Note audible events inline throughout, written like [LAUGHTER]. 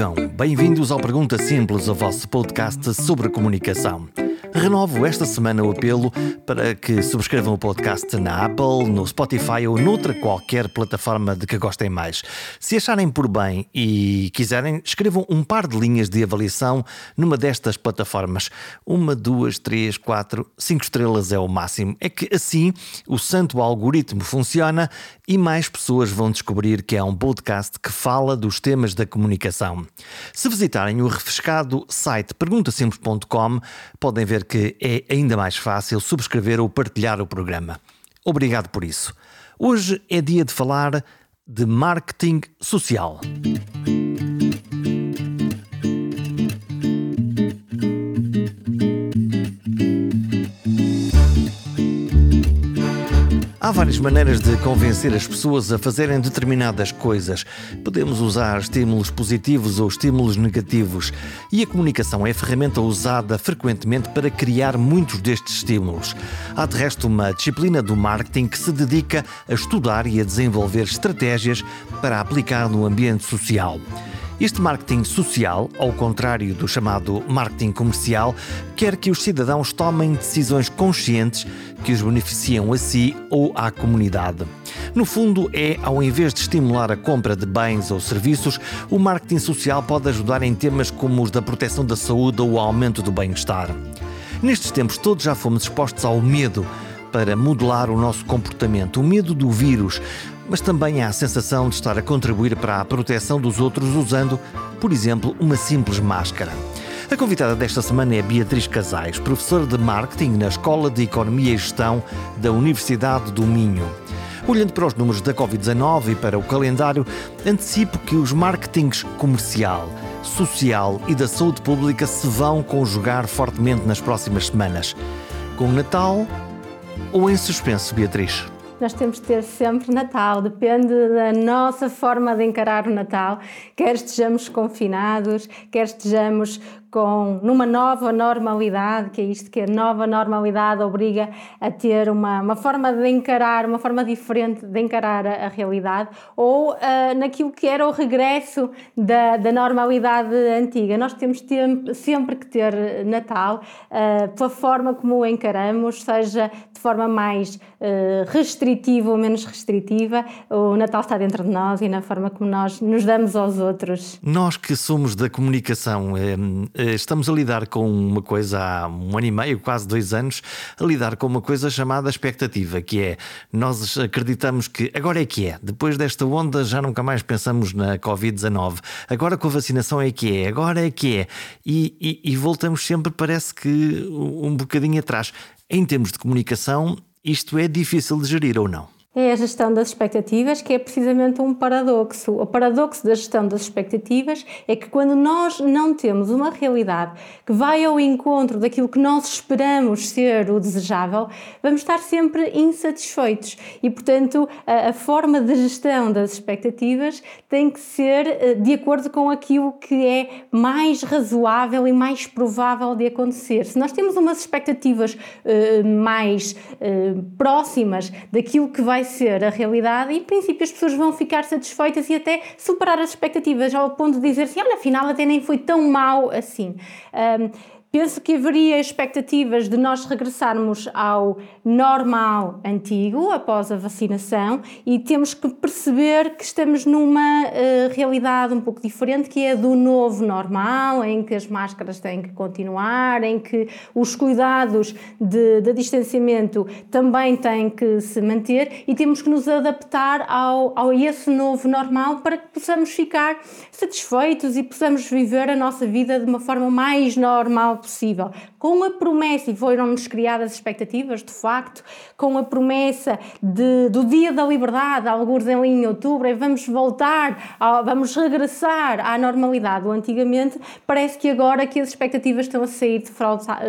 Vivam! Bem-vindos ao Pergunta Simples, o vosso podcast sobre comunicação. Renovo esta semana o apelo para que subscrevam o podcast na Apple, no Spotify ou noutra qualquer plataforma de que gostem mais. Se acharem por bem e quiserem, escrevam um par de linhas de avaliação numa destas plataformas. Uma, duas, três, quatro, cinco estrelas é o máximo. É que assim o santo algoritmo funciona e mais pessoas vão descobrir que é um podcast que fala dos temas da comunicação. Se visitarem o refrescado site perguntasimples.com, podem ver que é ainda mais fácil subscrever ou partilhar o programa. Obrigado por isso. Hoje é dia de falar de marketing social. Há várias maneiras de convencer as pessoas a fazerem determinadas coisas. Podemos usar estímulos positivos ou estímulos negativos, e a comunicação é a ferramenta usada frequentemente para criar muitos destes estímulos. Há de resto uma disciplina do marketing que se dedica a estudar e a desenvolver estratégias para aplicar no ambiente social. Este marketing social, ao contrário do chamado marketing comercial, quer que os cidadãos tomem decisões conscientes que os beneficiam a si ou à comunidade. No fundo, é ao invés de estimular a compra de bens ou serviços, o marketing social pode ajudar em temas como os da proteção da saúde ou o aumento do bem-estar. Nestes tempos todos já fomos expostos ao medo para modelar o nosso comportamento, o medo do vírus, mas também há a sensação de estar a contribuir para a proteção dos outros usando, por exemplo, uma simples máscara. A convidada desta semana é Beatriz Casais, professora de marketing na Escola de Economia e Gestão da Universidade do Minho. Olhando para os números da Covid-19 e para o calendário, antecipo que os marketings comercial, social e da saúde pública se vão conjugar fortemente nas próximas semanas. Com o Natal ou em suspenso, Beatriz? Nós temos de ter sempre Natal, depende da nossa forma de encarar o Natal, quer estejamos confinados, quer estejamos com numa nova normalidade, que é isto que a nova normalidade obriga a ter uma, uma forma de encarar, uma forma diferente de encarar a, a realidade, ou uh, naquilo que era o regresso da, da normalidade antiga. Nós temos sempre que ter Natal, uh, pela forma como o encaramos, seja de forma mais uh, restritiva ou menos restritiva, o Natal está dentro de nós e na forma como nós nos damos aos outros. Nós que somos da comunicação, eh, estamos a lidar com uma coisa há um ano e meio, quase dois anos, a lidar com uma coisa chamada expectativa, que é nós acreditamos que agora é que é, depois desta onda já nunca mais pensamos na Covid-19, agora com a vacinação é que é, agora é que é, e, e, e voltamos sempre, parece que um bocadinho atrás. Em termos de comunicação, isto é difícil de gerir ou não? É a gestão das expectativas, que é precisamente um paradoxo. O paradoxo da gestão das expectativas é que quando nós não temos uma realidade que vai ao encontro daquilo que nós esperamos ser o desejável, vamos estar sempre insatisfeitos. E, portanto, a, a forma de gestão das expectativas tem que ser eh, de acordo com aquilo que é mais razoável e mais provável de acontecer. Se nós temos umas expectativas uh, mais uh, próximas daquilo que vai vai ser a realidade e, em princípio, as pessoas vão ficar satisfeitas e até superar as expectativas ao ponto de dizer assim: olha, afinal, até nem foi tão mal assim. Um, Penso que haveria expectativas de nós regressarmos ao normal antigo após a vacinação e temos que perceber que estamos numa uh, realidade um pouco diferente que é do novo normal, em que as máscaras têm que continuar, em que os cuidados de, de distanciamento também têm que se manter e temos que nos adaptar ao, ao esse novo normal para que possamos ficar satisfeitos e possamos viver a nossa vida de uma forma mais normal possível, com a promessa, e foram-nos criadas expectativas, de facto, com a promessa de, do Dia da Liberdade, alguns em outubro, e vamos voltar, vamos regressar à normalidade. Do antigamente, parece que agora que as expectativas estão a sair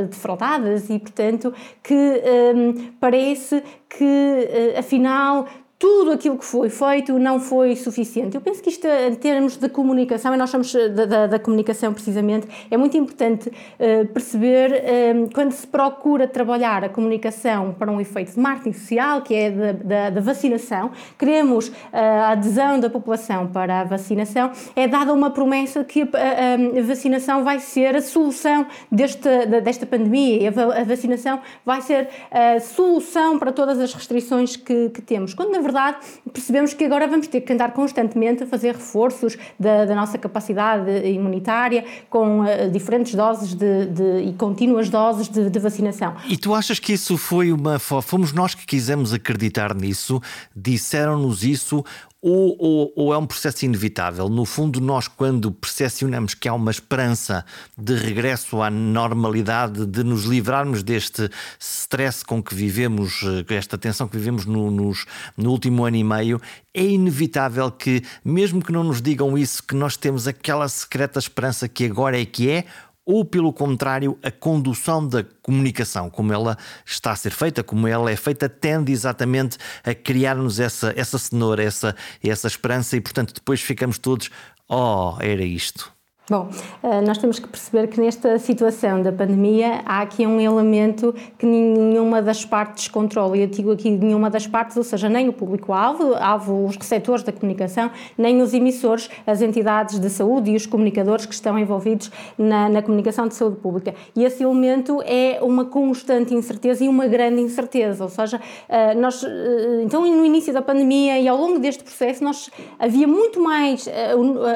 defraudadas e, portanto, que hum, parece que, uh, afinal, tudo aquilo que foi feito não foi suficiente. Eu penso que isto, em termos de comunicação, e nós somos da, da, da comunicação precisamente, é muito importante uh, perceber uh, quando se procura trabalhar a comunicação para um efeito de marketing social, que é da, da vacinação, queremos uh, a adesão da população para a vacinação, é dada uma promessa que a, a, a vacinação vai ser a solução deste, desta pandemia, a, a vacinação vai ser a solução para todas as restrições que, que temos. Quando, na verdade, verdade, percebemos que agora vamos ter que andar constantemente a fazer reforços da, da nossa capacidade imunitária com uh, diferentes doses de, de, e contínuas doses de, de, vacinação. E tu achas que isso foi uma. Fomos nós que quisemos acreditar nisso? Disseram-nos isso? Ou, ou, ou, é um processo inevitável? No fundo, nós, quando percepcionamos que há uma esperança de regresso à normalidade, de nos livrarmos deste stress com que vivemos, eh, esta tensão que vivemos no, nos, no último ano e meio, é inevitável que, mesmo que não nos digam isso, que nós temos aquela secreta esperança que agora é que é, ou, pelo contrário, a condução da comunicação, como ela está a ser feita, como ela é feita, tende exatamente a criar-nos essa, essa cenoura, essa, essa esperança e, portanto, depois ficamos todos, oh, era isto. Bom, eh, nós temos que perceber que nesta situação da pandemia há aqui um elemento que nenhuma das partes controla. E eu digo aqui nenhuma das partes, ou seja, nem o público-alvo, alvo os receptores da comunicação, nem os emissores, as entidades de saúde e os comunicadores que estão envolvidos na, na comunicação de saúde pública. E esse elemento é uma constante incerteza e uma grande incerteza. Ou seja, eh, nós, eh, então no início da pandemia e ao longo deste processo, nós havia muito mais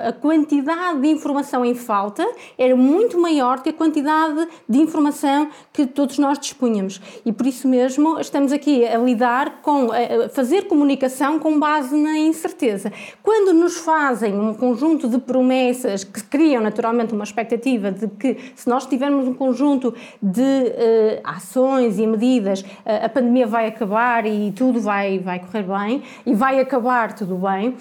a quantidade de informação em falta era muito maior que a quantidade de informação que todos nós dispunhamos. E por isso mesmo estamos aqui a lidar com, a fazer comunicação com base na incerteza. Quando nos fazem um conjunto de promessas que criam naturalmente uma expectativa de que se nós tivermos um conjunto de uh, ações e medidas, uh, a pandemia vai acabar e tudo vai, vai correr bem e vai acabar tudo bem, uh,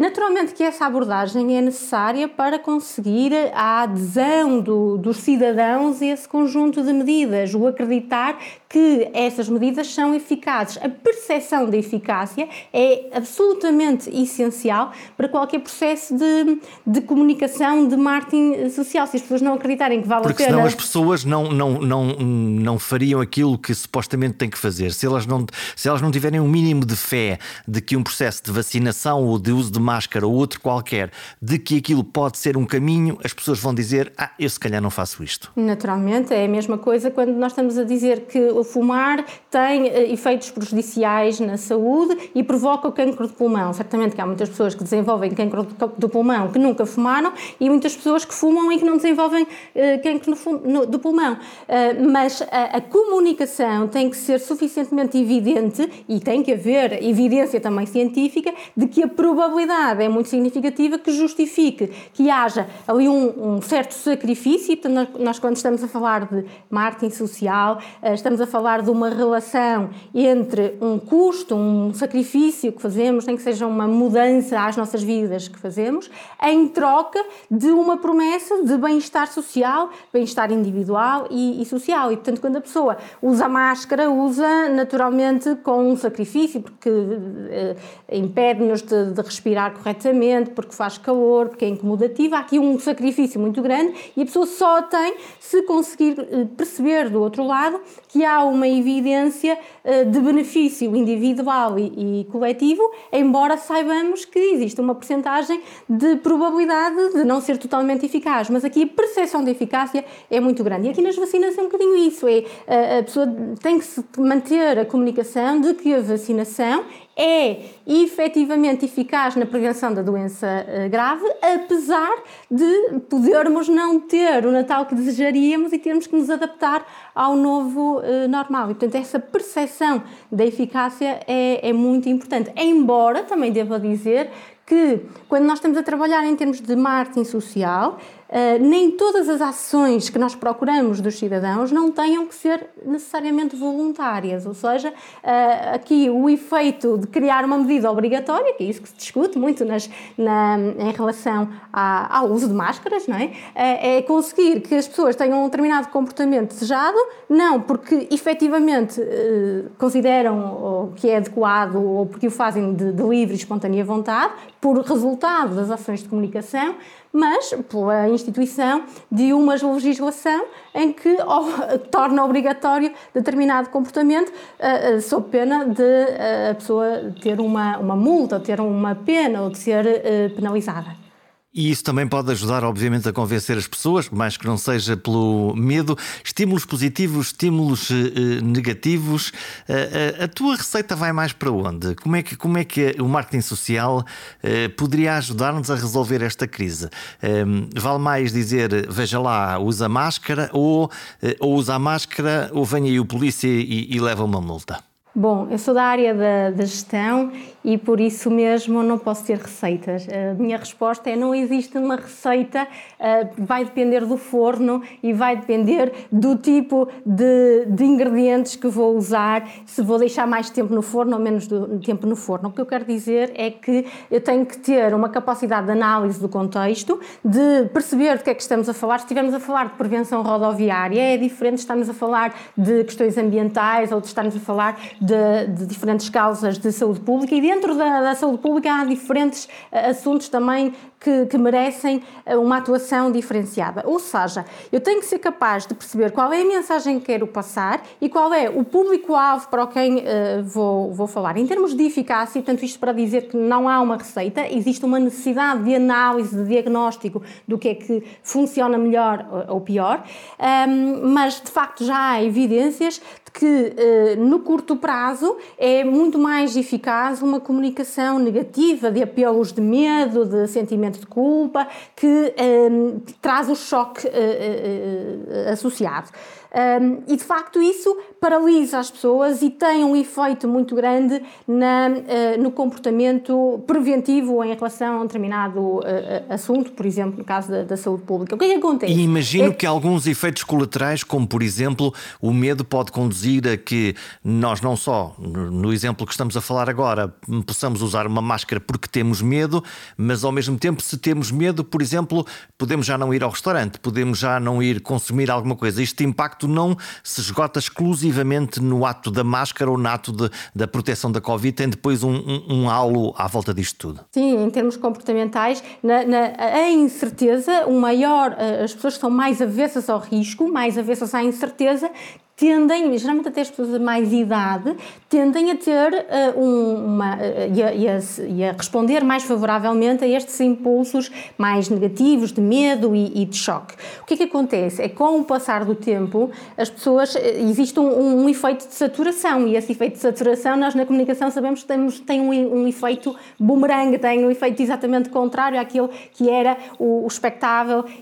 naturalmente que essa abordagem é necessária para conseguir a adesão do, dos cidadãos a esse conjunto de medidas, o acreditar que essas medidas são eficazes. A percepção da eficácia é absolutamente essencial para qualquer processo de, de comunicação, de marketing social. Se as pessoas não acreditarem que vale Porque a pena. Porque senão as pessoas não, não, não, não fariam aquilo que supostamente têm que fazer. Se elas, não, se elas não tiverem um mínimo de fé de que um processo de vacinação ou de uso de máscara ou outro qualquer, de que aquilo pode ser um caminho, as pessoas vão dizer: Ah, eu se calhar não faço isto. Naturalmente, é a mesma coisa quando nós estamos a dizer que fumar tem eh, efeitos prejudiciais na saúde e provoca o cancro de pulmão. Certamente que há muitas pessoas que desenvolvem cancro do pulmão que nunca fumaram e muitas pessoas que fumam e que não desenvolvem uh, cancro do pulmão. Uh, mas a, comunicação tem que ser suficientemente evidente e tem que haver evidência também científica de que a probabilidade é muito significativa que justifique que haja ali um, um certo sacrifício. Portanto, nós, quando estamos a falar de marketing social, estamos a falar de uma relação entre um custo, um sacrifício que fazemos, nem que seja uma mudança às nossas vidas que fazemos, em troca de uma promessa de bem-estar social, bem-estar individual e, e, social. E, portanto, quando a pessoa usa máscara, usa naturalmente com um sacrifício, porque eh, impede-nos de, de, respirar corretamente, porque faz calor, porque é incomodativo. Há aqui um sacrifício muito grande e a pessoa só tem se conseguir eh, perceber do outro lado que há uma evidência eh, de benefício individual e, coletivo, embora saibamos que existe uma percentagem de probabilidade de não ser totalmente eficaz. Mas aqui a percepção de eficácia é muito grande. E aqui nas vacinas é um bocadinho isso: é, a pessoa tem que se manter a comunicação de que a vacinação é efetivamente eficaz na prevenção da doença eh, grave, apesar de podermos não ter o Natal que desejaríamos e termos que nos adaptar ao novo uh, normal. E, portanto, essa percepção da eficácia é, é muito importante. Embora, também devo dizer, que quando nós estamos a trabalhar em termos de marketing social, uh, nem todas as ações que nós procuramos dos cidadãos não tenham que ser necessariamente voluntárias, ou seja, uh, aqui o efeito de criar uma medida obrigatória, que é isso que se discute muito nas, na, em relação à, ao uso de máscaras, não é? é conseguir que as pessoas tenham um determinado comportamento desejado, não porque efetivamente consideram que é adequado ou porque o fazem de, de livre e espontânea vontade, por resultado das ações de comunicação, mas pela instituição de uma legislação em que [LAUGHS] torna obrigatório determinado comportamento, uh, uh, sob pena de uh, a pessoa ter uma, uma multa, ter uma pena ou de ser penalizada. E isso também pode ajudar, obviamente, a convencer as pessoas, mais que não seja pelo medo. Estímulos positivos, estímulos eh, negativos. Uh, a tua receita vai mais para onde? Como é que, como é que o marketing social poderia ajudar-nos a resolver esta crise? Um, vale mais dizer, veja lá, usa máscara, ou, ou usa a máscara, ou venha aí o polícia e, e leva uma multa? Bom, eu sou da área da, da, gestão e por isso mesmo não posso ter receitas. A minha resposta é não existe uma receita, eh, vai depender do forno e vai depender do tipo de, de ingredientes que vou usar, se vou deixar mais tempo no forno ou menos do, tempo no forno. O que eu quero dizer é que eu tenho que ter uma capacidade de análise do contexto, de perceber do que é que estamos a falar. Se estivermos a falar de prevenção rodoviária, é diferente estarmos a falar de questões ambientais ou de estarmos a falar de, de diferentes causas de saúde pública e dentro da, da saúde pública há diferentes uh, assuntos também que, que, merecem eh, uma atuação diferenciada. Ou seja, eu tenho que ser capaz de perceber qual é a mensagem que quero passar e qual é o público-alvo para quem uh, vou, vou falar. Em termos de eficácia, tanto isto para dizer que não há uma receita, existe uma necessidade de análise, de diagnóstico do que é que funciona melhor ou pior, um, mas de facto já há evidências que eh, no curto prazo é muito mais eficaz uma comunicação negativa de apelos de medo, de sentimento de culpa, que eh, traz o choque eh, associado. Um, e de facto isso paralisa as pessoas e tem um efeito muito grande na, uh, no comportamento preventivo em relação a um determinado uh, assunto, por exemplo, no caso da, da, saúde pública. O que é que acontece? E imagino é... que alguns efeitos colaterais, como por exemplo o medo, pode conduzir a que nós não só, no exemplo que estamos a falar agora, possamos usar uma máscara porque temos medo, mas ao mesmo tempo, se temos medo, por exemplo, podemos já não ir ao restaurante, podemos já não ir consumir alguma coisa. Este impacto não se esgota exclusivamente no ato da máscara ou no ato de, da proteção da Covid, tem depois um, um, um halo à volta disto tudo. Sim, em termos comportamentais, na, na, a incerteza, o maior, eh, as pessoas são mais avessas ao risco, mais avessas à incerteza, tendem, geralmente até as pessoas de mais idade, tendem a ter uh, uma. Uh, e, a, e, a, e, a, responder mais favoravelmente a estes impulsos mais negativos, de medo e, e, de choque. O que é que acontece? É com o passar do tempo, as pessoas. existe um, um, efeito de saturação e esse efeito de saturação, nós na comunicação sabemos que temos, tem um, um efeito boomerang, tem um efeito exatamente contrário àquele que era o, o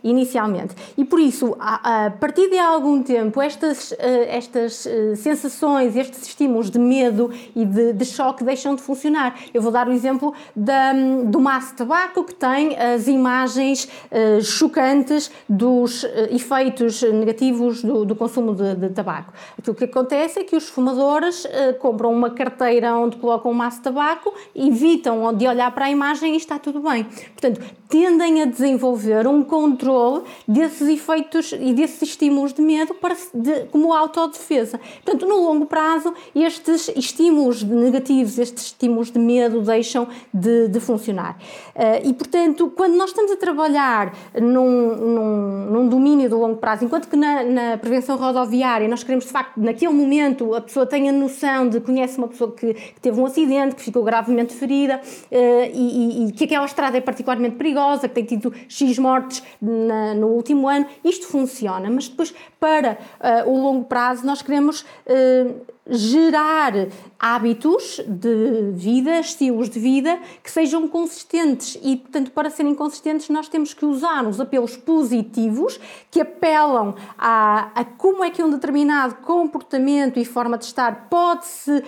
inicialmente. E por isso, a, a partir de algum tempo, estas. Uh, estas uh, sensações, estes estímulos de medo e de, de, choque deixam de funcionar. Eu vou dar o exemplo da, do maço de tabaco, que tem as imagens uh, chocantes dos uh, efeitos negativos do, do consumo de, de, tabaco. Aquilo que acontece é que os fumadores compram uma carteira onde colocam um maço de tabaco, evitam de olhar para a imagem e está tudo bem. Portanto, tendem a desenvolver um controle desses efeitos e desses estímulos de medo para, de, como auto autodefesa. Portanto, no longo prazo, estes estímulos negativos, estes estímulos de medo deixam de, de funcionar. Uh, e, portanto, quando nós estamos a trabalhar num, num, num domínio de longo prazo, enquanto que na, na, prevenção rodoviária nós queremos, de facto, naquele momento a pessoa tenha noção de conhece uma pessoa que, que teve um acidente, que ficou gravemente ferida uh, e, e, e, que aquela estrada é particularmente perigosa, que tem tido X mortes na, no último ano, isto funciona, mas depois, para uh, o longo prazo, nós queremos uh, gerar hábitos de vida, estilos de vida que sejam consistentes. E, portanto, para serem consistentes, nós temos que usar os apelos positivos que apelam a, a como é que um determinado comportamento e forma de estar pode, -se,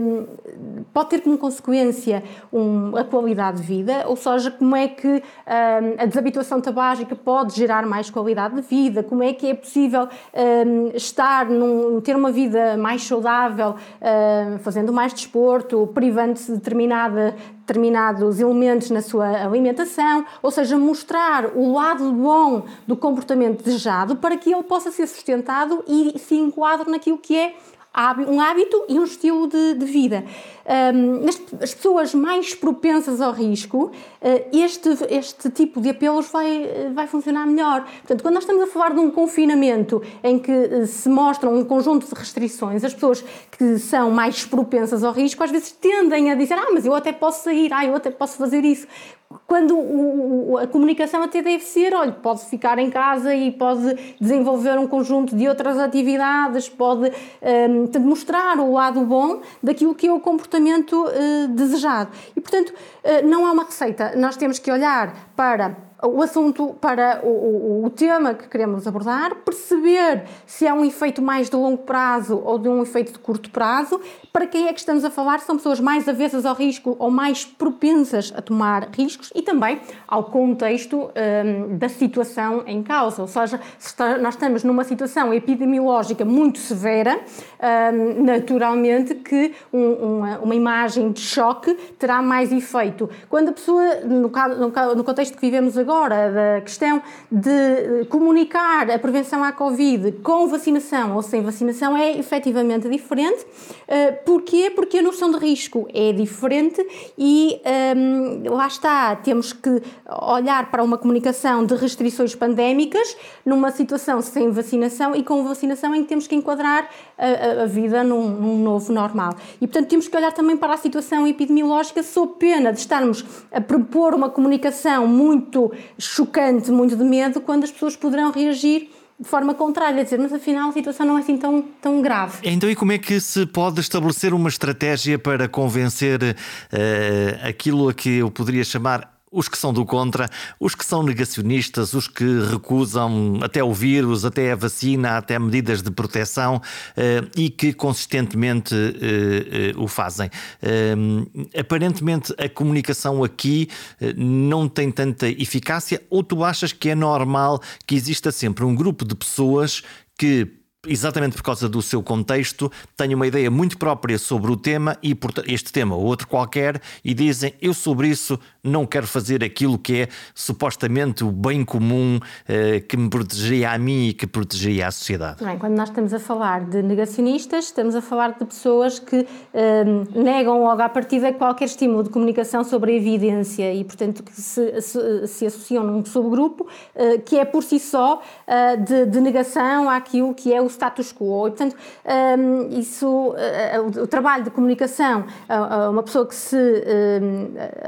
um, pode ter como consequência um, a qualidade de vida, ou seja, como é que um, a desabituação tabágica pode gerar mais qualidade de vida, como é que é possível hum, estar, num, ter uma vida mais saudável, hum, fazendo mais desporto, privando-se de determinada, determinados elementos na sua alimentação, ou seja, mostrar o lado bom do comportamento desejado para que ele possa ser sustentado e se enquadre naquilo que é um hábito e um estilo de, de vida. As pessoas mais propensas ao risco, uh, este, este tipo de apelos vai, vai funcionar melhor. Portanto, quando nós estamos a falar de um confinamento em que uh, se mostram um conjunto de restrições, as pessoas que são mais propensas ao risco às vezes tendem a dizer: Ah, mas eu até posso sair, ah, eu até posso fazer isso quando o, a comunicação até deve ser, olha, pode ficar em casa e pode desenvolver um conjunto de outras atividades, pode um, mostrar o lado bom daquilo que é o comportamento uh, desejado. E, portanto, uh, não há uma receita. Nós temos que olhar para o assunto para o, o, o, tema que queremos abordar, perceber se é um efeito mais de longo prazo ou de um efeito de curto prazo, para quem é que estamos a falar, são pessoas mais avessas ao risco ou mais propensas a tomar riscos e também ao contexto um, da situação em causa, ou seja, se está, nós estamos numa situação epidemiológica muito severa, um, naturalmente que um, uma, uma, imagem de choque terá mais efeito. Quando a pessoa, no, no, no contexto que vivemos agora, agora da questão de eh, comunicar a prevenção à Covid com vacinação ou sem vacinação é efetivamente diferente. Eh, porquê? Porque a noção de risco é diferente e um, ehm, lá está, temos que olhar para uma comunicação de restrições pandémicas numa situação sem vacinação e com vacinação em que temos que enquadrar a, a vida num, num, novo normal. E portanto temos que olhar também para a situação epidemiológica sob pena de estarmos a propor uma comunicação muito chocante, muito de medo, quando as pessoas poderão reagir de forma contrária, dizer, mas afinal a situação não é assim tão, tão grave. Então, e como é que se pode estabelecer uma estratégia para convencer uh, aquilo a que eu poderia chamar os que são do contra, os que são negacionistas, os que recusam até o vírus, até a vacina, até medidas de proteção eh, e que consistentemente eh, eh, o fazem. Aparentemente a comunicação aqui não tem tanta eficácia ou tu achas que é normal que exista sempre um grupo de pessoas que exatamente por causa do seu contexto, têm uma ideia muito própria sobre o tema e este tema ou outro qualquer e dizem eu sobre isso não quero fazer aquilo que é supostamente o bem comum eh, que me protegeria a mim e que protegeria a sociedade. Bem, quando nós estamos a falar de negacionistas, estamos a falar de pessoas que eh, negam logo à partida qualquer estímulo de comunicação sobre a evidência e, portanto, que se, se, associam num subgrupo eh, que é por si só eh, de, de negação àquilo que é o status quo. E, portanto, um, isso, uh, o, trabalho de comunicação a, a, uma pessoa que se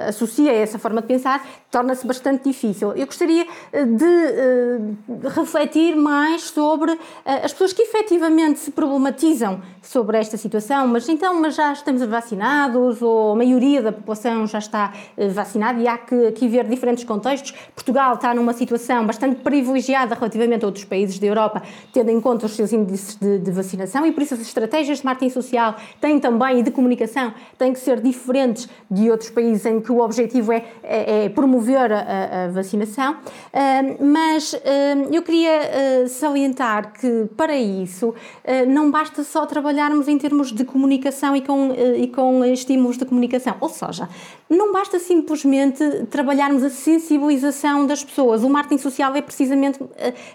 associa essa forma de pensar torna-se bastante difícil. Eu gostaria de, uh, refletir mais sobre uh, as pessoas que efetivamente se problematizam sobre esta situação, mas então, mas já estamos vacinados ou a maioria da população já está vacinada e há que aqui ver diferentes contextos. Portugal está numa situação bastante privilegiada relativamente a outros países da Europa, tendo em conta os seus índices de, de, vacinação e por isso as estratégias de marketing social têm também e de comunicação têm que ser diferentes de outros países em que o objetivo é, é, é promover a, a vacinação. Mas eu queria uh, salientar que para isso não basta só trabalharmos em termos de comunicação e com, e com estímulos de comunicação, ou seja, não basta simplesmente trabalharmos a sensibilização das pessoas. O marketing social é precisamente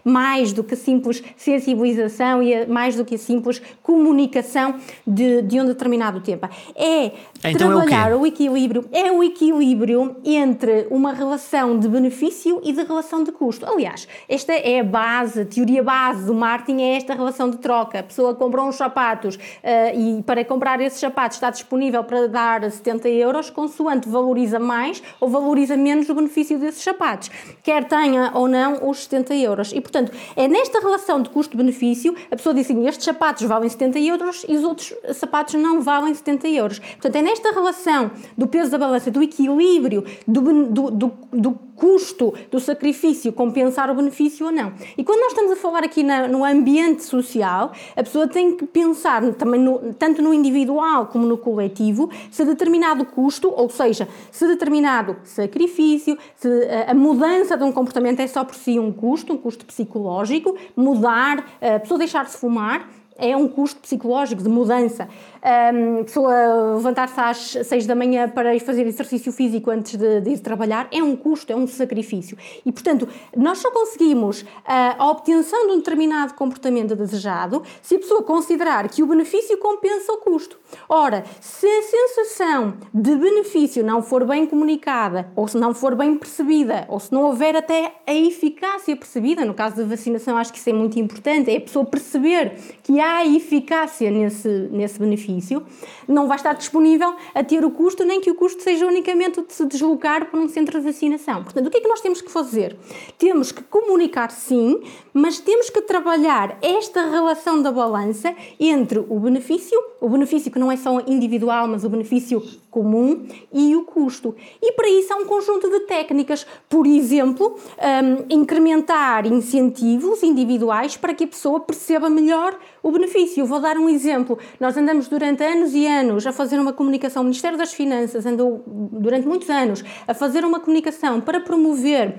mais do que simples sensibilização e mais do que a simples comunicação de, de um determinado tema. É Então Trabalhar é o, o equilíbrio é o equilíbrio entre uma relação de benefício e de relação de custo. Aliás, esta é a base, a teoria base do marketing é esta relação de troca. A pessoa compra uns sapatos uh, e para comprar esses sapatos está disponível para dar 70 euros, consoante valoriza mais ou valoriza menos o benefício desses sapatos, quer tenha ou não os 70 euros. E portanto, é nesta relação de custo-benefício, a pessoa diz assim: estes sapatos valem 70 euros e os outros sapatos não valem 70 euros. Portanto, é nesta relação do peso da balança, do equilíbrio, do, do, do, do custo, do sacrifício, compensar o benefício ou não. E quando nós estamos a falar aqui na, no ambiente social, a pessoa tem que pensar também no, tanto no individual como no coletivo, se determinado custo, ou seja, se determinado sacrifício, se a, a mudança de um comportamento é só por si um custo, um custo psicológico, mudar, a pessoa deixar de fumar, é um custo psicológico de mudança. Um, pessoa levantar-se às 6 da manhã para ir fazer exercício físico antes de, de, ir trabalhar é um custo, é um sacrifício. E, portanto, nós só conseguimos a, a obtenção de um determinado comportamento desejado se a pessoa considerar que o benefício compensa o custo. Ora, se a sensação de benefício não for bem comunicada, ou se não for bem percebida, ou se não houver até a eficácia percebida, no caso da vacinação, acho que isso é muito importante, é a pessoa perceber que há eficácia nesse, nesse benefício, não vai estar disponível a ter o custo, nem que o custo seja unicamente o de se deslocar para um centro de vacinação. Portanto, o que é que nós temos que fazer? Temos que comunicar sim, mas temos que trabalhar esta relação da balança entre o benefício, o benefício que não é só individual, mas o benefício comum e o custo. E para isso há um conjunto de técnicas, por exemplo, um, incrementar incentivos individuais para que a pessoa perceba melhor o benefício. Vou dar um exemplo. Nós andamos durante anos e anos a fazer uma comunicação, o Ministério das Finanças andou durante muitos anos a fazer uma comunicação para promover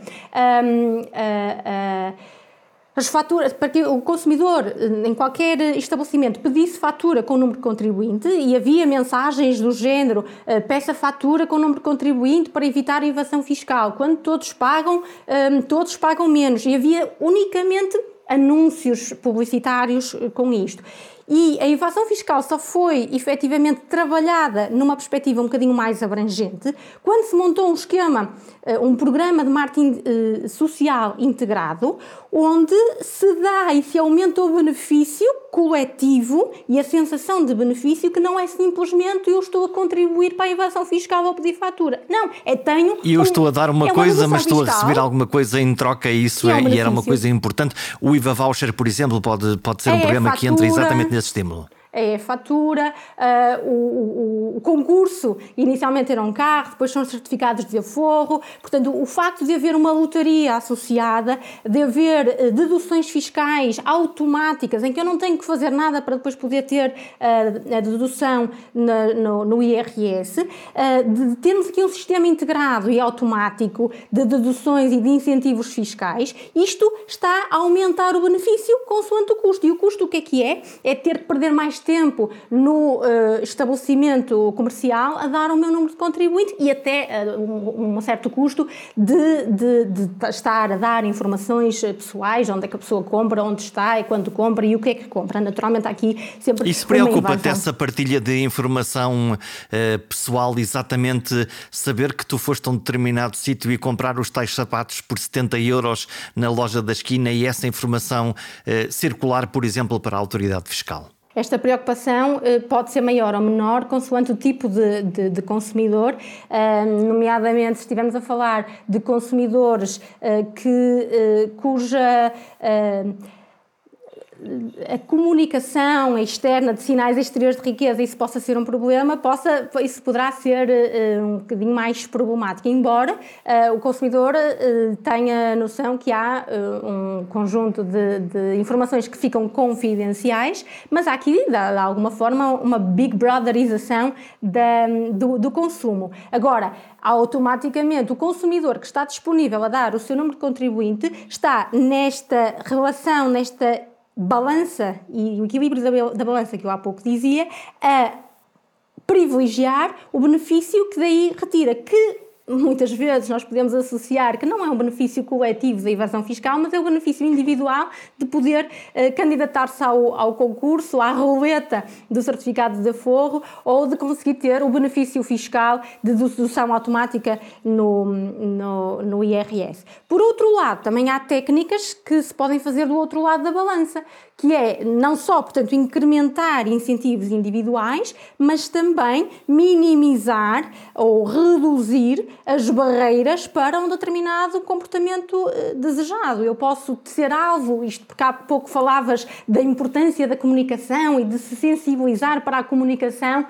um, as faturas, para que o consumidor, em qualquer estabelecimento, pedisse fatura com o número de contribuinte e havia mensagens do género eh, peça fatura com o número de contribuinte para evitar a evasão fiscal. Quando todos pagam, eh, todos pagam menos. E havia unicamente anúncios publicitários com isto. E a evasão fiscal só foi efetivamente trabalhada numa perspectiva um bocadinho mais abrangente quando se montou um esquema, eh, um programa de marketing eh, social integrado, onde se dá e se aumenta o benefício coletivo e a sensação de benefício que não é simplesmente eu estou a contribuir para a evasão fiscal ou pedir fatura. Não, é tenho. E eu um, estou a dar uma, é uma coisa, mas estou fiscal, a receber alguma coisa em troca, isso é, é e era uma coisa importante. O IVA Voucher, por exemplo, pode, pode ser um é programa fatura, que entra exatamente nesse estímulo é a fatura, uh, o, o, o, concurso inicialmente era um carro, depois são certificados de aforro, portanto o facto de haver uma lotaria associada, de haver uh, deduções fiscais automáticas, em que eu não tenho que fazer nada para depois poder ter uh, a dedução na, no, no, IRS, de termos aqui um sistema integrado e automático de deduções e de incentivos fiscais, isto está a aumentar o benefício consoante o custo. E o custo o que é que é? É ter que perder mais tempo no uh, estabelecimento comercial a dar o meu número de contribuinte e até uh, um, um, certo custo de, de, de, estar a dar informações pessoais, onde é que a pessoa compra, onde está e quando compra e o que é que compra. Naturalmente aqui sempre Isso preocupa-te essa partilha de informação uh, pessoal, exatamente saber que tu foste a um determinado sítio e comprar os tais sapatos por 70 euros na loja da esquina e essa informação circular, por exemplo, para a autoridade fiscal? Esta preocupação eh, pode ser maior ou menor, consoante o tipo de, de, de consumidor, nomeadamente se estivermos a falar de consumidores eh, que, eh, cuja a comunicação externa de sinais exteriores de riqueza isso possa ser um problema, possa, isso poderá ser uh, um bocadinho mais problemático, embora uh, o consumidor uh, tenha noção que há um conjunto de, de, informações que ficam confidenciais, mas há aqui, de, de alguma forma, uma big brotherização da, do, do consumo. Agora, automaticamente o consumidor que está disponível a dar o seu número de contribuinte está nesta relação, nesta balança e o equilíbrio da, da balança que eu há pouco dizia, a privilegiar o benefício que daí retira, que muitas vezes nós podemos associar que não é um benefício coletivo da evasão fiscal, mas é um benefício individual de poder uh, candidatar-se ao, ao concurso, à roleta do certificado de aforro ou de conseguir ter o benefício fiscal de dedução automática no, no, no IRS. Por outro lado, também há técnicas que se podem fazer do outro lado da balança, que é não só, portanto, incrementar incentivos individuais, mas também minimizar ou reduzir as barreiras para um determinado comportamento eh, desejado. Eu posso ser alvo, isto porque há pouco falavas da importância da comunicação e de se sensibilizar para a comunicação,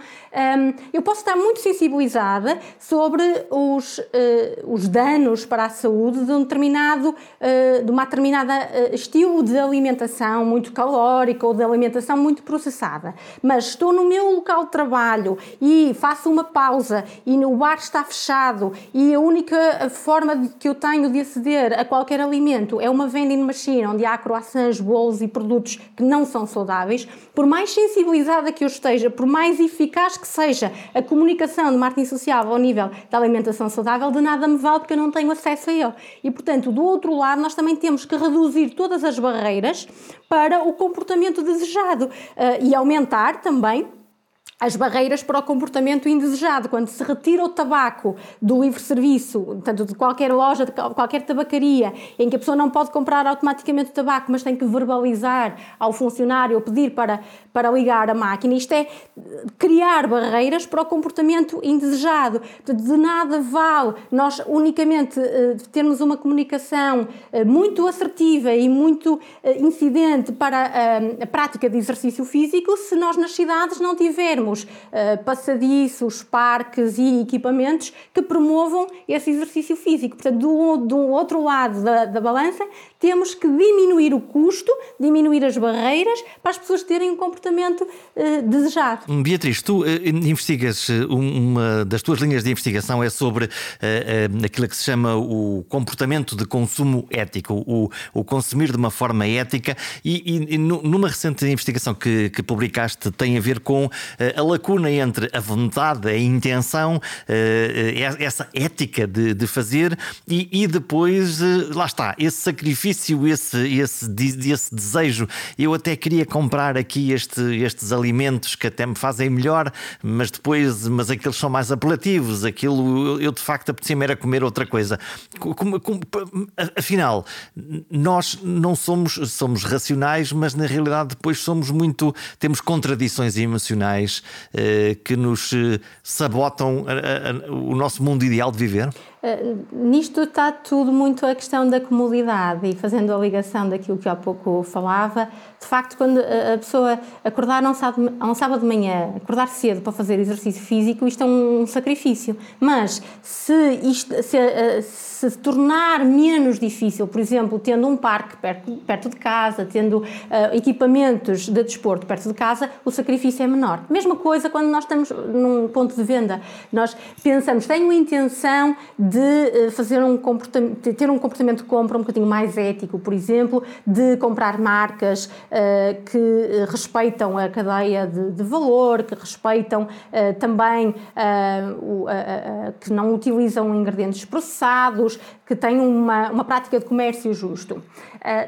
eu posso estar muito sensibilizada sobre os, eh, os danos para a saúde de um determinado, eh, de uma determinada estilo de alimentação muito calórica ou de alimentação muito processada, mas estou no meu local de trabalho e faço uma pausa e o bar está fechado e a única forma que eu tenho de aceder a qualquer alimento é uma vending machine onde há croissants, bolos e produtos que não são saudáveis, por mais sensibilizada que eu esteja, por mais eficaz que seja a comunicação de marketing social ao nível da alimentação saudável, de nada me vale porque eu não tenho acesso a ele. E, portanto, do outro lado, nós também temos que reduzir todas as barreiras para o comportamento desejado uh, e aumentar também as barreiras para o comportamento indesejado. Quando se retira o tabaco do livre-serviço, tanto de qualquer loja, de qualquer tabacaria, em que a pessoa não pode comprar automaticamente o tabaco, mas tem que verbalizar ao funcionário ou pedir para, para ligar a máquina, isto é criar barreiras para o comportamento indesejado. De nada vale nós unicamente uh, termos uma comunicação uh, muito assertiva e muito uh, incidente para a prática de exercício físico se nós nas cidades não tivermos temos uh, passadiços, parques e equipamentos que promovam esse exercício físico. Portanto, do, do outro lado da, da balança, temos que diminuir o custo, diminuir as barreiras para as pessoas terem um comportamento uh, desejado. Beatriz, tu uh, investigas, uma das tuas linhas de investigação é sobre aquilo que se chama o comportamento de consumo ético, o, o consumir de uma forma ética, e, e, e numa recente investigação que, que, publicaste tem a ver com a lacuna entre a vontade, a intenção, essa ética de, de fazer, e, e depois, lá está, esse sacrifício esse, esse, esse desejo. Eu até queria comprar aqui este, estes alimentos que até me fazem melhor, mas depois, mas aqueles são mais apelativos. Aquilo eu de facto apetecia-me era comer outra coisa. Como, como, afinal, nós não somos, somos racionais, mas na realidade depois somos muito. temos contradições emocionais eh, que nos eh, sabotam a, a, o nosso mundo ideal de viver. Eh, nisto está tudo muito a questão da comodidade e fazendo a ligação daquilo que há pouco falava, de facto, quando a pessoa acordar a um sábado, um sábado de manhã, acordar cedo para fazer exercício físico, isto é um sacrifício. Mas se isto se, eh, se tornar menos difícil, por exemplo, tendo um parque perto, de casa, tendo uh, equipamentos de desporto perto de casa, o sacrifício é menor. Mesma coisa quando nós estamos num ponto de venda. Nós pensamos, tenho a intenção de eh, fazer um comportamento, ter um comportamento de compra um bocadinho mais ético, por exemplo, de comprar marcas uh, que respeitam a cadeia de, de valor, que respeitam uh, também uh, que não utilizam ingredientes processados, Jesús que têm uma, uma prática de comércio justo.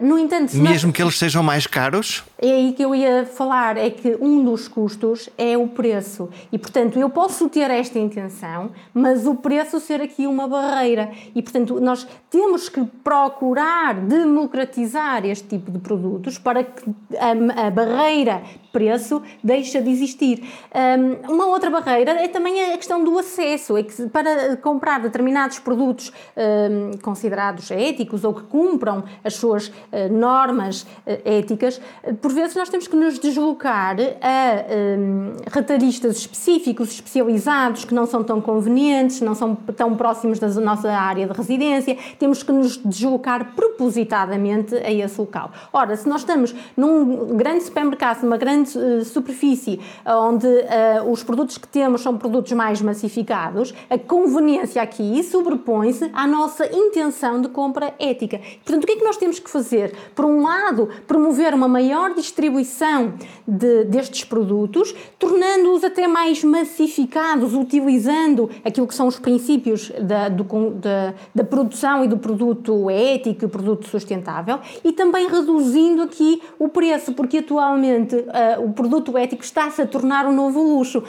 no entanto, mesmo nós... que eles sejam mais caros, é aí que eu ia falar, é que um dos custos é o preço e, portanto, eu posso ter esta intenção, mas o preço ser aqui uma barreira. E, portanto, nós temos que procurar democratizar este tipo de produtos para que a, a barreira preço deixe de existir. Um, uma outra barreira é também a questão do acesso, é que para comprar determinados produtos um, considerados éticos ou que cumpram as suas uh, normas uh, éticas, uh, por vezes nós temos que nos deslocar a um, retalhistas específicos, especializados, que não são tão convenientes, não são tão próximos da nossa área de residência, temos que nos deslocar propositadamente a esse local. Ora, se nós estamos num grande supermercado, numa grande superfície, onde uh, os produtos que temos são produtos mais massificados, a conveniência aqui sobrepõe-se à nossa intenção de compra ética. Portanto, o que é que nós temos que fazer? Por um lado, promover uma maior distribuição de, destes produtos, tornando-os até mais massificados, utilizando aquilo que são os princípios da, do, da, da produção e do produto ético e produto sustentável e também reduzindo aqui o preço, porque atualmente uh, o produto ético está-se a tornar um novo luxo.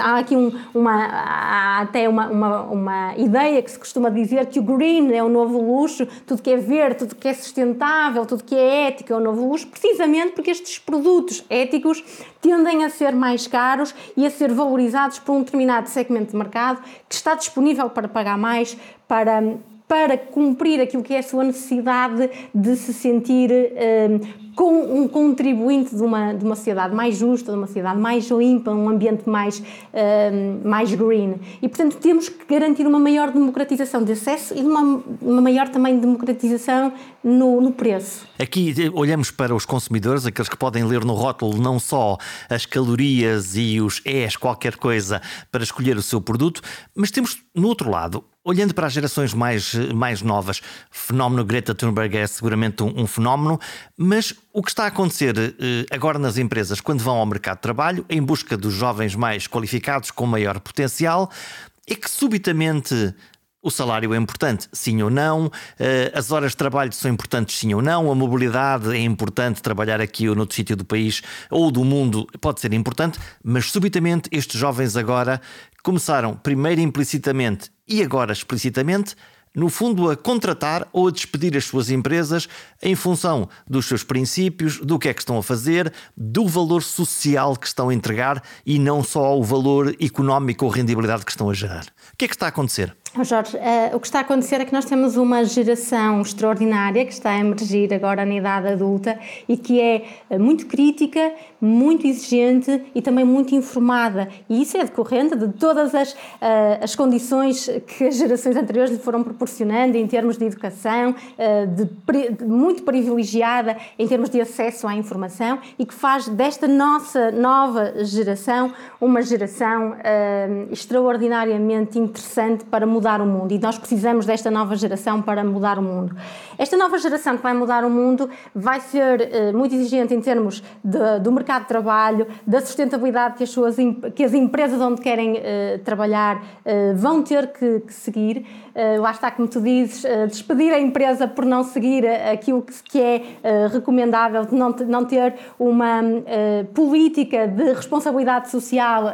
Há aqui um, uma, há até uma, uma, uma ideia que se costuma dizer que o green é o novo luxo, tudo que é verde, tudo que é sustentável, tudo que é ético é o novo luxo, precisamente porque estes produtos éticos tendem a ser mais caros e a ser valorizados por um determinado segmento de mercado que está disponível para pagar mais para para cumprir aquilo que é a sua necessidade de se sentir um, com um contribuinte de uma, de uma sociedade mais justa, de uma sociedade mais limpa, um ambiente mais, um, mais green. E, portanto, temos que garantir uma maior democratização de acesso e uma, uma maior também democratização no, no preço. Aqui olhamos para os consumidores, aqueles que podem ler no rótulo não só as calorias e os ES, qualquer coisa, para escolher o seu produto, mas temos no outro lado Olhando para as gerações mais, mais novas, o fenómeno Greta Thunberg é seguramente um, um fenómeno, mas o que está a acontecer eh, agora nas empresas, quando vão ao mercado de trabalho, em busca dos jovens mais qualificados com maior potencial, é que subitamente o salário é importante, sim ou não. Eh, as horas de trabalho são importantes, sim ou não. A mobilidade é importante, trabalhar aqui ou noutro sítio do país ou do mundo pode ser importante, mas subitamente estes jovens agora começaram, primeiro implicitamente e agora explicitamente, no fundo, a contratar ou a despedir as suas empresas em função dos seus princípios, do que é que estão a fazer, do valor social que estão a entregar e não só o valor económico ou rendibilidade que estão a gerar. O que é que está a acontecer? Jorge, uh, o que está a acontecer é que nós temos uma geração extraordinária que está a emergir agora na idade adulta e que é uh, muito crítica, muito exigente e também muito informada. E isso é decorrente de todas as, uh, as condições que as gerações anteriores lhe foram proporcionando em termos de educação, de, de, muito privilegiada em termos de acesso à informação e que faz desta nossa nova geração uma geração extraordinariamente interessante para mudar o mundo e nós precisamos desta nova geração para mudar o mundo. Esta nova geração que vai mudar o mundo vai ser uh, muito exigente em termos de, do mercado de trabalho, da sustentabilidade que as, suas, que as empresas onde querem uh, trabalhar uh, vão ter que, que seguir. Lá está, como tu dizes, despedir a empresa por não seguir aquilo que, que é recomendável, de não, não ter uma política de responsabilidade social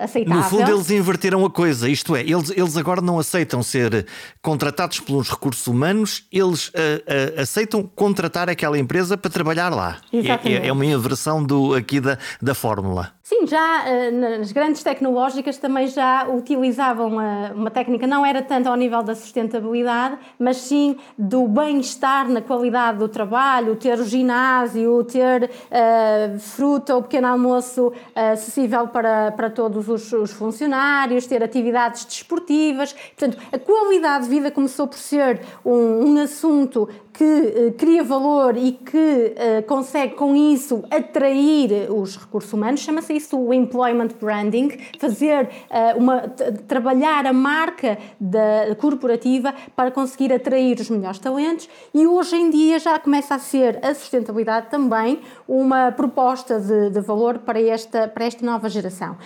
aceitável. No fundo, eles inverteram a coisa, isto é, eles, eles agora não aceitam ser contratados pelos recursos humanos, eles uh, uh, aceitam contratar aquela empresa para trabalhar lá. Exatamente. É, é uma inversão do, aqui da, da fórmula. Sim, já uh, nas grandes tecnológicas também já utilizavam uma, uma técnica, não era tanto ao nível da sustentabilidade, mas sim do bem-estar na qualidade do trabalho, ter o ginásio, ter uh, fruta ou pequeno almoço uh, acessível para, para todos os, os, funcionários, ter atividades desportivas. Portanto, a qualidade de vida começou por ser um, um assunto que uh, cria valor e que uh, consegue com isso atrair os recursos humanos, chama-se isso o employment branding, fazer uh, uma trabalhar a marca da corporativa para conseguir atrair os melhores talentos e hoje em dia já começa a ser a sustentabilidade também uma proposta de, de valor para esta para esta nova geração.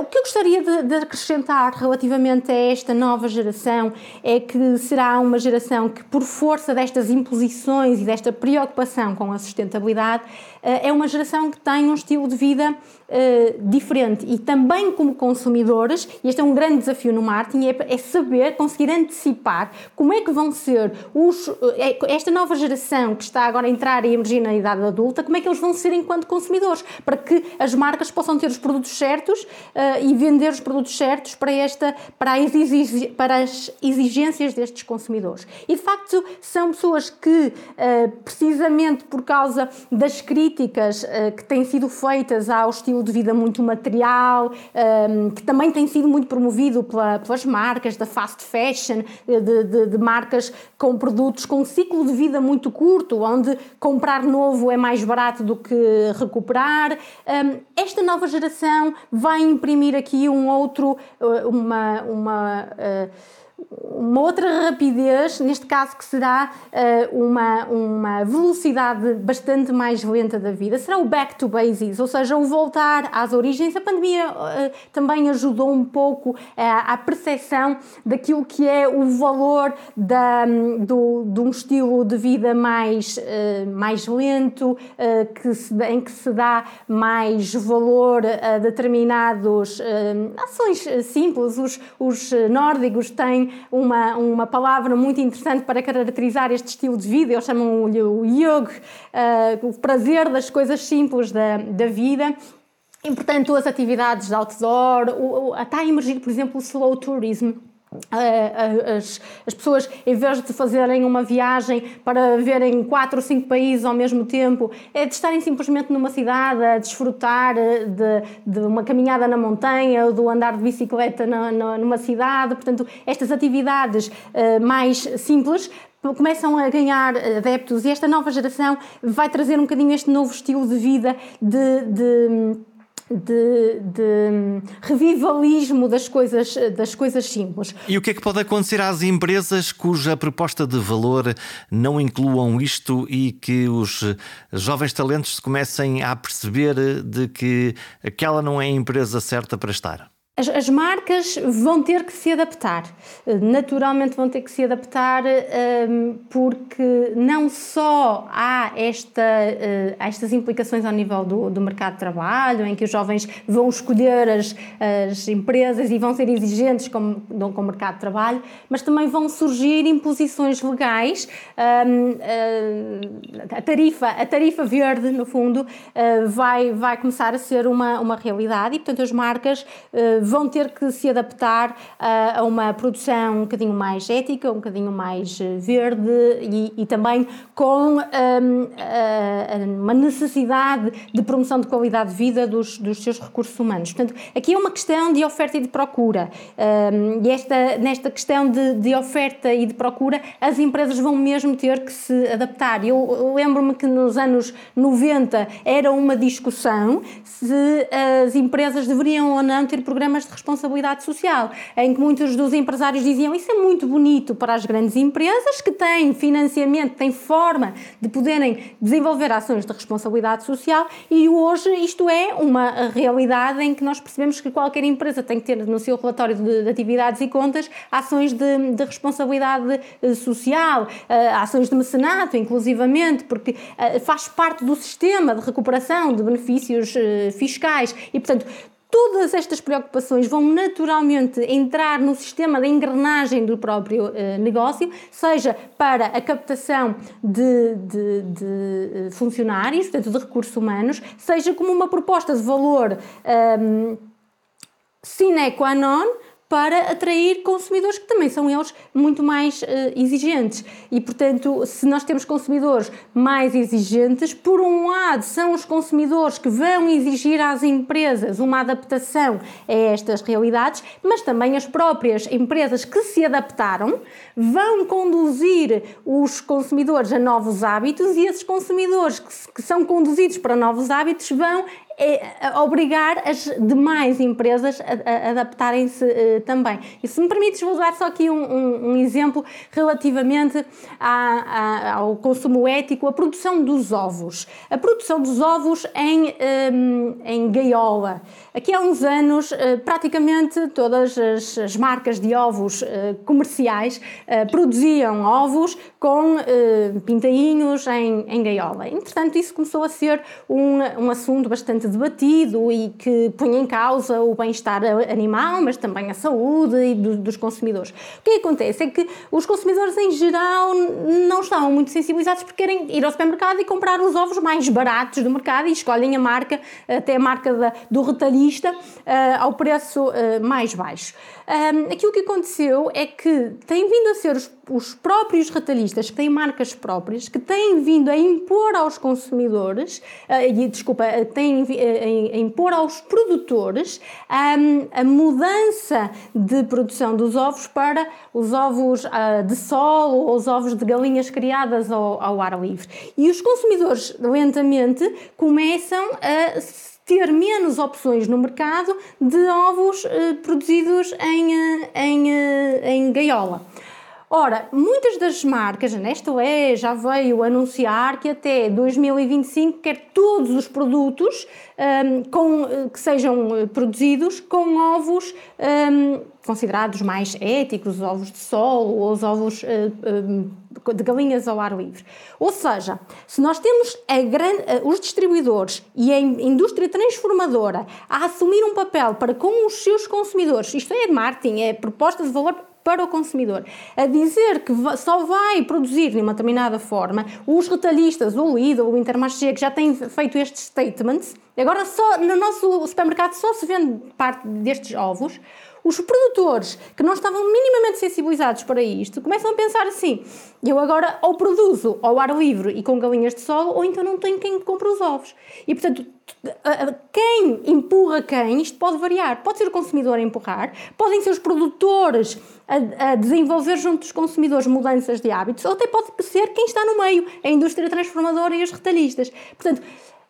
o que eu gostaria de, de acrescentar relativamente a esta nova geração é que será uma geração que por força destas imposições e desta preocupação com a sustentabilidade, é uma geração que tem um estilo de vida eh, diferente e também como consumidores, e este é um grande desafio no marketing, é, é saber, conseguir antecipar como é que vão ser os, eh, esta nova geração que está agora a entrar e emergir na idade adulta, como é que eles vão ser enquanto consumidores, para que as marcas possam ter os produtos certos e vender os produtos certos para, esta, para, para as exigências destes consumidores. E de facto são pessoas que, eh, precisamente por causa das críticas eh, que têm sido feitas ao estilo de vida muito material, eh, que também tem sido muito promovido pelas marcas da fast fashion, de, de, de marcas com produtos com um ciclo de vida muito curto, onde comprar novo é mais barato do que recuperar. Esta nova geração vai imprimir aqui um outro, uma, uma uma outra rapidez, neste caso que será uh, uma, uma velocidade bastante mais lenta da vida, será o back to basics, ou seja, o voltar às origens. A pandemia uh, também ajudou um pouco uh, à percepção daquilo que é o valor da, do, de um estilo de vida mais, mais lento, que se, em que se dá mais valor a determinados ações simples. Os, os nórdicos têm uma, uma palavra muito interessante para caracterizar este estilo de vida, eles chamam-lhe o yoga, uh, o prazer das coisas simples da, da vida. E, portanto, as atividades de outdoor, o, o, está a emergir, por exemplo, o slow tourism, as, as pessoas, em vez de fazerem uma viagem para verem quatro ou cinco países ao mesmo tempo, é de estarem simplesmente numa cidade a desfrutar de, de uma caminhada na montanha ou do andar de bicicleta na, na, numa cidade. Portanto, estas atividades uh, mais simples começam a ganhar adeptos e esta nova geração vai trazer um bocadinho este novo estilo de vida de, de de, de, revivalismo das coisas, das coisas simples. E o que é que pode acontecer às empresas cuja proposta de valor não incluam isto e que os jovens talentos comecem a perceber de que aquela não é a empresa certa para estar? As, as, marcas vão ter que se adaptar, naturalmente vão ter que se adaptar um, porque não só há esta, uh, estas implicações ao nível do, do, mercado de trabalho, em que os jovens vão escolher as, as empresas e vão ser exigentes com, com o mercado de trabalho, mas também vão surgir imposições legais. Um, uh, a, tarifa, a tarifa verde, no fundo, uh, vai, vai começar a ser uma, uma realidade e, portanto, as marcas vão ter que se adaptar a, a uma produção um bocadinho mais ética, um bocadinho mais eh, verde e, e também com um, a, uma necessidade de promoção de qualidade de vida dos, dos seus recursos humanos. Portanto, aqui é uma questão de oferta e de procura. E esta, nesta questão de, de oferta e de procura, as empresas vão mesmo ter que se adaptar. Eu lembro-me que nos anos 90 era uma discussão se as empresas deveriam ou não ter programas programas de responsabilidade social, em que muitos dos empresários diziam isso é muito bonito para as grandes empresas que têm financiamento, têm forma de poderem desenvolver ações de responsabilidade social e hoje isto é uma realidade em que nós percebemos que qualquer empresa tem que ter no seu relatório de, atividades e contas ações de, de responsabilidade eh, social, eh, ações de mecenato, inclusivamente, porque eh, faz parte do sistema de recuperação de benefícios fiscais. E, portanto, Todas estas preocupações vão naturalmente entrar no sistema de engrenagem do próprio eh, negócio, seja para a captação de, de, de, eh, funcionários, portanto, de recursos humanos, seja como uma proposta de valor ehm, sine qua non para atrair consumidores que também são eles muito mais uh, exigentes. E, portanto, se nós temos consumidores mais exigentes, por um lado, são os consumidores que vão exigir às empresas uma adaptação a estas realidades, mas também as próprias empresas que se adaptaram vão conduzir os consumidores a novos hábitos e esses consumidores que, que são conduzidos para novos hábitos vão é obrigar as demais empresas a, a adaptarem-se uh, também. E se me permites, vou dar só aqui um, um, um exemplo relativamente à, à, ao consumo ético, a produção dos ovos. A produção dos ovos em, um, ehm, em gaiola. Aqui há uns anos, uh, praticamente todas as, as, marcas de ovos uh, comerciais produziam ovos com pintainhos em, em gaiola. Entretanto, isso começou a ser um, um assunto bastante debatido e que põe em causa o bem-estar animal, mas também a saúde e do, dos consumidores. O que acontece é que os consumidores, em geral, não estão muito sensibilizados porque querem ir ao supermercado e comprar os ovos mais baratos do mercado e escolhem a marca, até a marca da, do retalhista, uh, ao preço uh, mais baixo. Um, aquilo que aconteceu é que têm vindo a ser os, os próprios retalhistas, que têm marcas próprias, que têm vindo a impor aos consumidores, uh, e, desculpa, têm a, a impor aos produtores um, a mudança de produção dos ovos para os ovos uh, de sol ou os ovos de galinhas criadas ao, ao ar livre. E os consumidores lentamente começam a ter menos opções no mercado de ovos eh, produzidos em, eh, em, eh, em gaiola. Ora, muitas das marcas, a Nestlé já veio anunciar que até 2025 quer todos os produtos um, com, eh, que sejam eh, produzidos com ovos um, considerados mais éticos, os ovos de sol ou os ovos uh, de galinhas ao ar livre. Ou seja, se nós temos grande, os distribuidores e a indústria transformadora a assumir um papel para com os seus consumidores, isto é marketing, é proposta de valor para o consumidor, a dizer que só vai produzir de uma determinada forma, os retalhistas, o Lidl, o Intermarché, que já têm feito estes statements, agora só no nosso supermercado só se vende parte destes ovos, os produtores que não estavam minimamente sensibilizados para isto começam a pensar assim: eu agora ou produzo ao ar livre e com galinhas de solo, ou então não tenho quem compre os ovos. E portanto, quem empurra quem, isto pode variar. Pode ser o consumidor a empurrar, podem ser os produtores a, a desenvolver junto dos consumidores mudanças de hábitos, ou até pode ser quem está no meio, a indústria transformadora e os retalhistas. Portanto,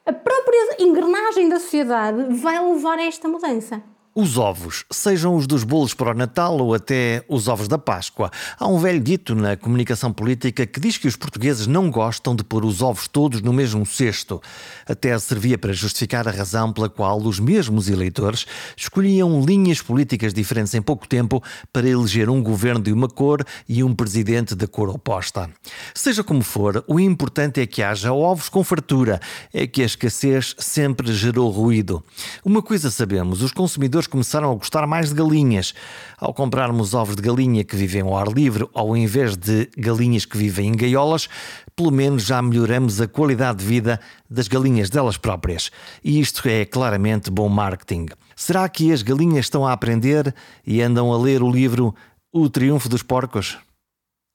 a própria engrenagem da sociedade vai levar a esta mudança. Os ovos, sejam os dos bolos para o Natal ou até os ovos da Páscoa. Há um velho dito na comunicação política que diz que os portugueses não gostam de pôr os ovos todos no mesmo cesto. Até servia para justificar a razão pela qual os mesmos eleitores escolhiam linhas políticas diferentes em pouco tempo para eleger um governo de uma cor e um presidente da cor oposta. Seja como for, o importante é que haja ovos com fartura, é que a escassez sempre gerou ruído. Uma coisa sabemos, os consumidores começaram a gostar mais de galinhas. Ao comprarmos ovos de galinha que vivem ao ar livre, ao invés de galinhas que vivem em gaiolas, pelo menos já melhoramos a qualidade de vida das galinhas delas próprias. E isto é claramente bom marketing. Será que as galinhas estão a aprender e andam a ler o livro O Triunfo dos Porcos?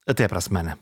Até para a semana.